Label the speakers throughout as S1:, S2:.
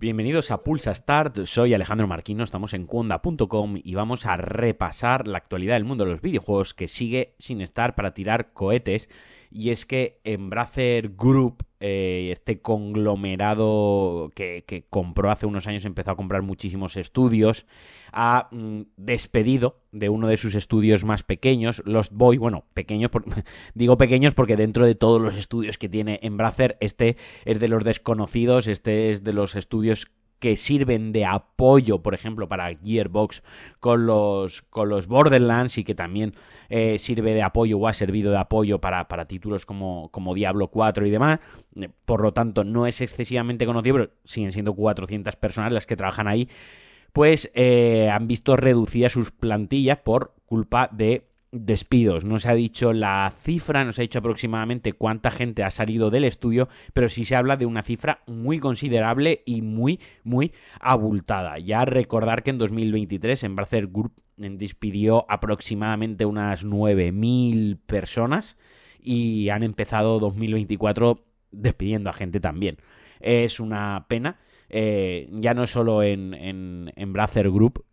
S1: Bienvenidos a Pulsa Start, soy Alejandro Marquino, estamos en cuonda.com y vamos a repasar la actualidad del mundo de los videojuegos que sigue sin estar para tirar cohetes y es que Embracer Group eh, este conglomerado que, compró hace unos años, empezó a comprar muchísimos estudios, ha mm, despedido de uno de sus estudios más pequeños, Lost Boy, bueno, pequeños, digo pequeños porque dentro de todos los estudios que tiene Embracer, este es de los desconocidos, este es de los estudios que sirven de apoyo, por ejemplo, para Gearbox con los, con los Borderlands y que también eh, sirve de apoyo o ha servido de apoyo para, para títulos como, como, Diablo 4 y demás. Eh, por lo tanto, no es excesivamente conocido, pero siguen siendo 400 personas las que trabajan ahí. Pues eh, han visto reducidas sus plantillas por culpa de despidos. No se ha dicho la cifra, no se ha dicho aproximadamente cuánta gente ha salido del estudio, pero sí se habla de una cifra muy considerable y muy, muy abultada. Ya recordar que en 2023 Embracer Group despidió aproximadamente unas 9.000 personas y han empezado 2024 despidiendo a gente también. Es una pena. Eh, ya no solo en, en, en Group,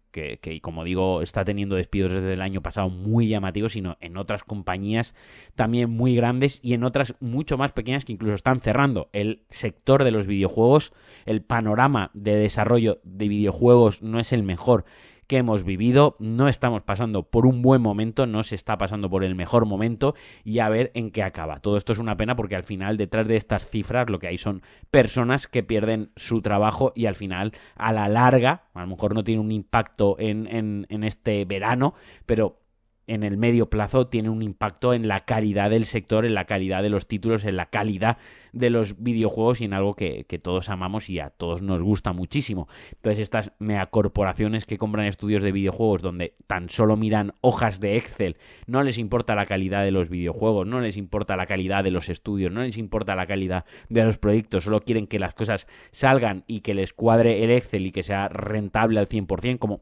S1: que, como digo, está teniendo despidos desde el año pasado muy llamativos, sino en otras compañías también muy grandes y en otras mucho más pequeñas que incluso están cerrando. El sector de los videojuegos, el panorama de desarrollo de videojuegos no es el mejor que hemos vivido. No estamos pasando por un buen momento, no se está pasando por el mejor momento y a ver en qué acaba. Todo esto es una pena porque al final detrás de estas cifras lo que hay son personas que pierden su trabajo y al final a la larga, a lo mejor no tiene un impacto en, en, en este verano, pero en el medio plazo tiene un impacto en la calidad del sector, en la calidad de los títulos, en la calidad de los videojuegos y en algo que, todos amamos y a todos nos gusta muchísimo. Entonces estas megacorporaciones que compran estudios de videojuegos donde tan solo miran hojas de Excel, no les importa la calidad de los videojuegos, no les importa la calidad de los estudios, no les importa la calidad de los proyectos, solo quieren que las cosas salgan y que les cuadre el Excel y que sea rentable al 100%, como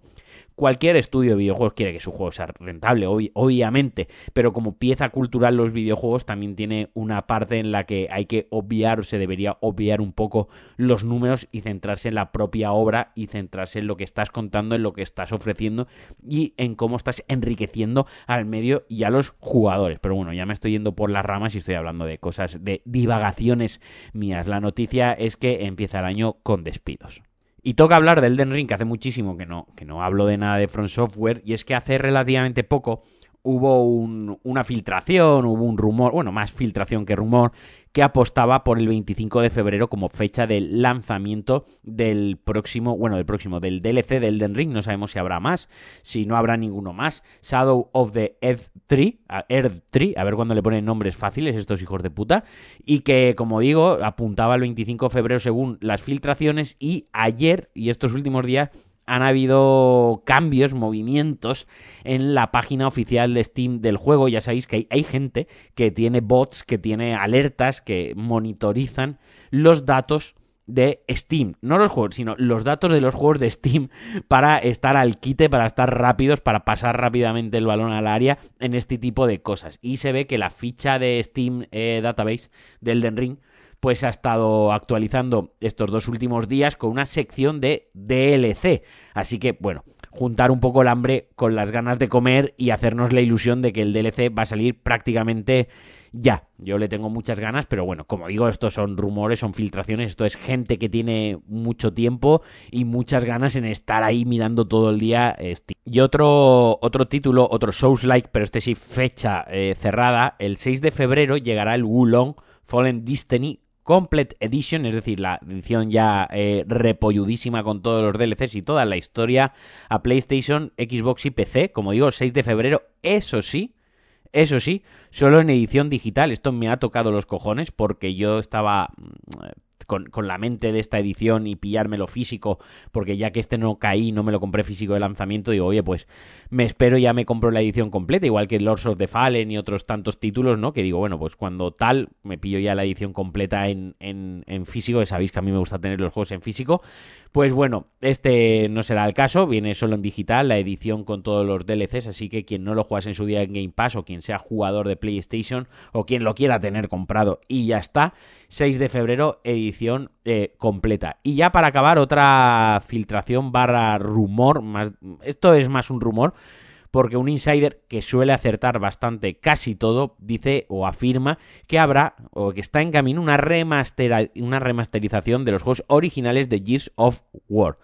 S1: Cualquier estudio de videojuegos quiere que su juego sea rentable, obviamente, pero como pieza cultural los videojuegos también tiene una parte en la que hay que obviar o se debería obviar un poco los números y centrarse en la propia obra y centrarse en lo que estás contando, en lo que estás ofreciendo y en cómo estás enriqueciendo al medio y a los jugadores. Pero bueno, ya me estoy yendo por las ramas y estoy hablando de cosas, de divagaciones mías. La noticia es que empieza el año con despidos. Y toca hablar del Elden Ring, que hace muchísimo que no, que no hablo de nada de Front Software, y es que hace relativamente poco hubo una filtración, hubo un rumor, bueno, más filtración que rumor, que apostaba por el 25 de febrero como fecha del lanzamiento del próximo, bueno, del próximo, del DLC del Elden Ring. No sabemos si habrá más, si no habrá ninguno más. Shadow of the Earth 3, Earth 3, a ver cuándo le ponen nombres fáciles estos hijos de puta. Y que, como digo, apuntaba el 25 de febrero según las filtraciones. Y ayer y estos últimos días han habido cambios, movimientos en la página oficial de Steam del juego. Ya sabéis que hay, gente que tiene bots, que tiene alertas, que monitorizan los datos de Steam, no los juegos, sino los datos de los juegos de Steam para estar al quite, para estar rápidos, para pasar rápidamente el balón al área en este tipo de cosas. Y se ve que la ficha de Steam eh, Database del Den Ring pues ha estado actualizando estos dos últimos días con una sección de DLC. Así que, bueno, juntar un poco el hambre con las ganas de comer y hacernos la ilusión de que el DLC va a salir prácticamente ya. Yo le tengo muchas ganas, pero bueno, como digo, estos son rumores, son filtraciones, esto es gente que tiene mucho tiempo y muchas ganas en estar ahí mirando todo el día. Y otro, otro título, otro Souls-like, pero este sí fecha eh, cerrada, el 6 de febrero llegará el Wulong Fallen Destiny Complete Edition, es decir, la edición ya eh, repolludísima con todos los DLCs y toda la historia a PlayStation, Xbox y PC, como digo, 6 de febrero, eso sí, eso sí, solo en edición digital. Esto me ha tocado los cojones porque yo estaba mm, con, la mente de esta edición y pillármelo físico, porque ya que este no caí, no me lo compré físico de lanzamiento, digo, oye, pues me espero ya me compro la edición completa, igual que Lords of the Fallen y otros tantos títulos, ¿no? Que digo, bueno, pues cuando tal, me pillo ya la edición completa en, en, en físico, que sabéis que a mí me gusta tener los juegos en físico. Pues bueno, este no será el caso, viene solo en digital, la edición con todos los DLCs, así que quien no lo juegue en su día en Game Pass o quien sea jugador de PlayStation o quien lo quiera tener comprado y ya está, 6 de febrero, edición eh, completa. Y ya para acabar, otra filtración barra rumor, más, esto es más un rumor, porque un insider que suele acertar bastante casi todo dice o afirma que habrá o que está en camino una, una remasterización de los juegos originales de Gears of War.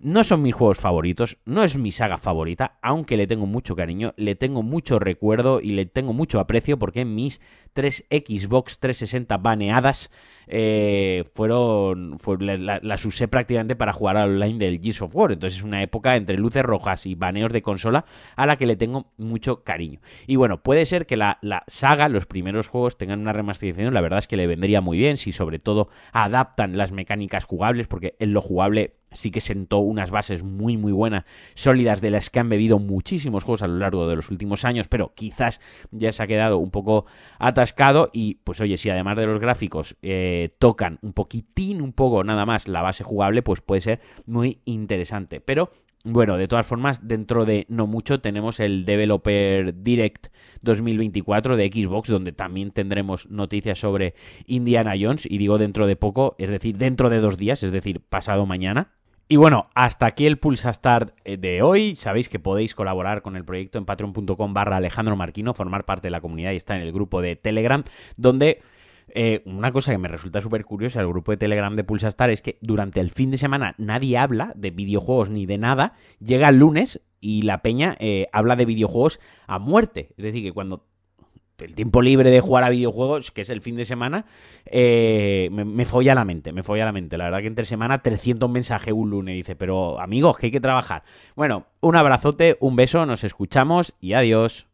S1: No son mis juegos favoritos, no es mi saga favorita, aunque le tengo mucho cariño, le tengo mucho recuerdo y le tengo mucho aprecio porque mis tres Xbox 360 baneadas eh, fueron las usé prácticamente para jugar al online del Gears of War. Entonces es una época entre luces rojas y baneos de consola a la que le tengo mucho cariño. Y bueno, puede ser que la, la saga, los primeros juegos tengan una remasterización, la verdad es que le vendría muy bien si sobre todo adaptan las mecánicas jugables porque en lo jugable sí que sentó unas bases muy muy buenas, sólidas, de las que han bebido muchísimos juegos a lo largo de los últimos años, pero quizás ya se ha quedado un poco atascado y pues oye, si además de los gráficos eh, tocan un poquitín, un poco nada más la base jugable, pues puede ser muy interesante. Pero bueno, de todas formas, dentro de no mucho tenemos el Developer Direct 2024 de Xbox, donde también tendremos noticias sobre Indiana Jones, y digo dentro de poco, es decir, dentro de dos días, es decir, pasado mañana. Y bueno, hasta aquí el Pulsa Start eh, de hoy. Sabéis que podéis colaborar con el proyecto en patreon.com barra Alejandro Marquino, formar parte de la comunidad y estar en el grupo de Telegram, donde eh, una cosa que me resulta súper curiosa el grupo de Telegram de Pulsa Star es que durante el fin de semana nadie habla de videojuegos ni de nada. Llega el lunes y la peña eh, habla de videojuegos a muerte. Es decir, que cuando el tiempo libre de jugar a videojuegos, que es el fin de semana, eh, me, folla la mente, me folla la mente. La verdad que entre semana 300 mensajes un lunes. Dice, pero amigos, que hay que trabajar. Bueno, un abrazote, un beso, nos escuchamos y adiós.